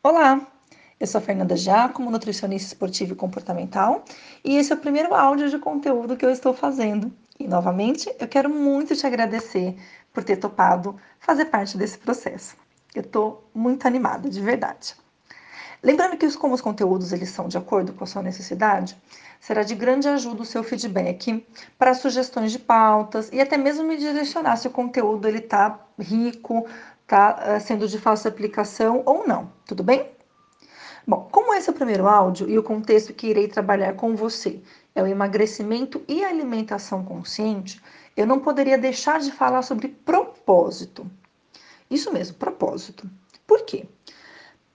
Olá, eu sou a Fernanda Giacomo, nutricionista esportiva e comportamental, e esse é o primeiro áudio de conteúdo que eu estou fazendo. E novamente, eu quero muito te agradecer por ter topado fazer parte desse processo. Eu estou muito animada, de verdade. Lembrando que como os conteúdos eles são de acordo com a sua necessidade, será de grande ajuda o seu feedback para sugestões de pautas e até mesmo me direcionar se o conteúdo ele está rico, tá eh, sendo de fácil aplicação ou não, tudo bem? Bom, como esse é o primeiro áudio e o contexto que irei trabalhar com você é o emagrecimento e alimentação consciente, eu não poderia deixar de falar sobre propósito. Isso mesmo, propósito. Por quê?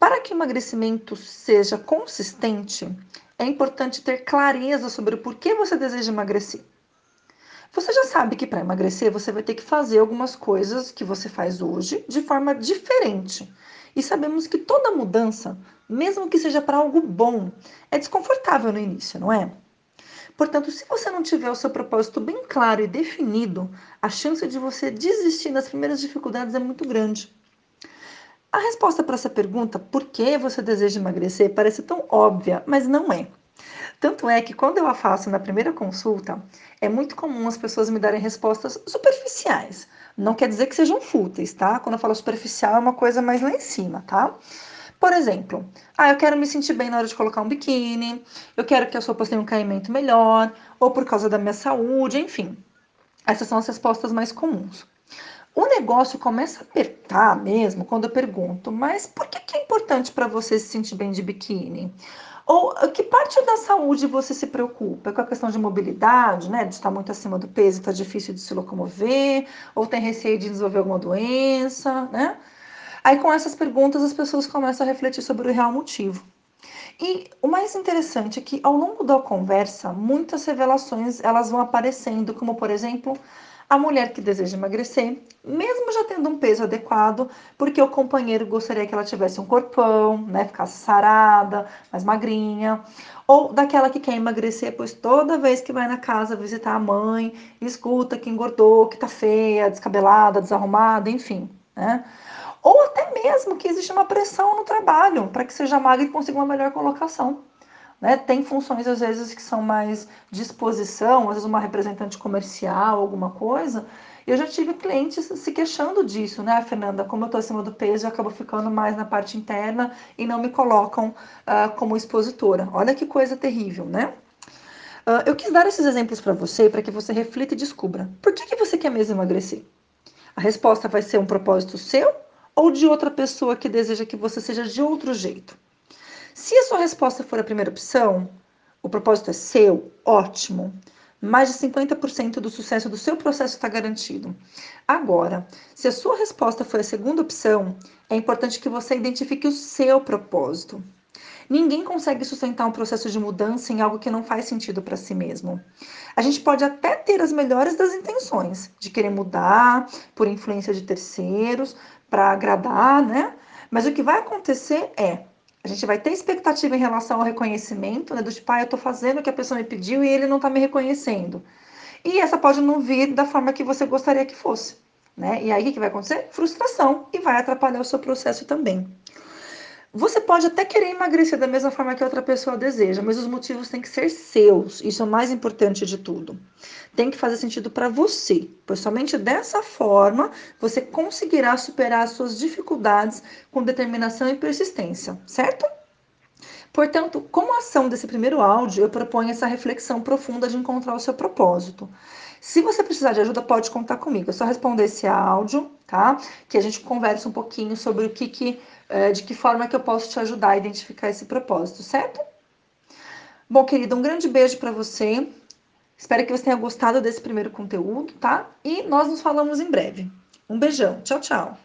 Para que o emagrecimento seja consistente, é importante ter clareza sobre o porquê você deseja emagrecer. Você já sabe que para emagrecer você vai ter que fazer algumas coisas que você faz hoje de forma diferente. E sabemos que toda mudança, mesmo que seja para algo bom, é desconfortável no início, não é? Portanto, se você não tiver o seu propósito bem claro e definido, a chance de você desistir nas primeiras dificuldades é muito grande. A resposta para essa pergunta, por que você deseja emagrecer, parece tão óbvia, mas não é. Tanto é que quando eu a faço na primeira consulta, é muito comum as pessoas me darem respostas superficiais. Não quer dizer que sejam fúteis, tá? Quando eu falo superficial, é uma coisa mais lá em cima, tá? Por exemplo, ah, eu quero me sentir bem na hora de colocar um biquíni, eu quero que as roupas tenham um caimento melhor, ou por causa da minha saúde, enfim. Essas são as respostas mais comuns. O negócio começa a apertar mesmo quando eu pergunto, mas por que, que é importante para você se sentir bem de biquíni? Ou que parte da saúde você se preocupa? É com a questão de mobilidade, né? De estar muito acima do peso, está difícil de se locomover, ou tem receio de desenvolver alguma doença, né? Aí com essas perguntas as pessoas começam a refletir sobre o real motivo. E o mais interessante é que ao longo da conversa, muitas revelações elas vão aparecendo, como por exemplo, a mulher que deseja emagrecer, mesmo já tendo um peso adequado, porque o companheiro gostaria que ela tivesse um corpão, né, ficasse sarada, mais magrinha, ou daquela que quer emagrecer, pois toda vez que vai na casa visitar a mãe, escuta que engordou, que tá feia, descabelada, desarrumada, enfim, né? Ou até mesmo que existe uma pressão no trabalho para que seja magra e consiga uma melhor colocação. Né? Tem funções, às vezes, que são mais de exposição, às vezes uma representante comercial, alguma coisa. Eu já tive clientes se queixando disso, né, Fernanda? Como eu estou acima do peso, eu acabo ficando mais na parte interna e não me colocam uh, como expositora. Olha que coisa terrível, né? Uh, eu quis dar esses exemplos para você, para que você reflita e descubra. Por que, que você quer mesmo emagrecer? A resposta vai ser um propósito seu ou de outra pessoa que deseja que você seja de outro jeito? Se a sua resposta for a primeira opção, o propósito é seu, ótimo. Mais de 50% do sucesso do seu processo está garantido. Agora, se a sua resposta for a segunda opção, é importante que você identifique o seu propósito. Ninguém consegue sustentar um processo de mudança em algo que não faz sentido para si mesmo. A gente pode até ter as melhores das intenções, de querer mudar por influência de terceiros, para agradar, né? Mas o que vai acontecer é a gente vai ter expectativa em relação ao reconhecimento, né? Do tipo, ah, eu tô fazendo o que a pessoa me pediu e ele não tá me reconhecendo. E essa pode não vir da forma que você gostaria que fosse, né? E aí o que vai acontecer? Frustração e vai atrapalhar o seu processo também. Você pode até querer emagrecer da mesma forma que outra pessoa deseja, mas os motivos têm que ser seus. Isso é o mais importante de tudo. Tem que fazer sentido para você, pois somente dessa forma você conseguirá superar as suas dificuldades com determinação e persistência, certo? Portanto, como ação desse primeiro áudio, eu proponho essa reflexão profunda de encontrar o seu propósito. Se você precisar de ajuda, pode contar comigo. É só responder esse áudio, tá? Que a gente conversa um pouquinho sobre o que, que é, de que forma que eu posso te ajudar a identificar esse propósito, certo? Bom, querida, um grande beijo para você. Espero que você tenha gostado desse primeiro conteúdo, tá? E nós nos falamos em breve. Um beijão. Tchau, tchau.